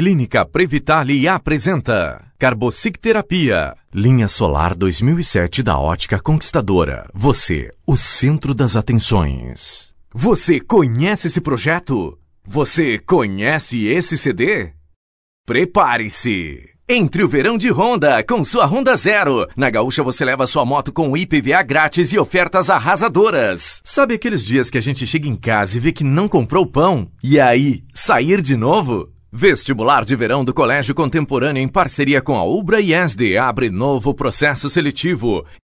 Clínica Previtali apresenta Carbocic Terapia, linha solar 2007 da Ótica Conquistadora. Você, o centro das atenções. Você conhece esse projeto? Você conhece esse CD? Prepare-se! Entre o verão de Honda com sua Honda Zero. Na Gaúcha você leva sua moto com IPVA grátis e ofertas arrasadoras. Sabe aqueles dias que a gente chega em casa e vê que não comprou pão? E aí, sair de novo? Vestibular de Verão do Colégio Contemporâneo em parceria com a Ubra e ESD abre novo processo seletivo.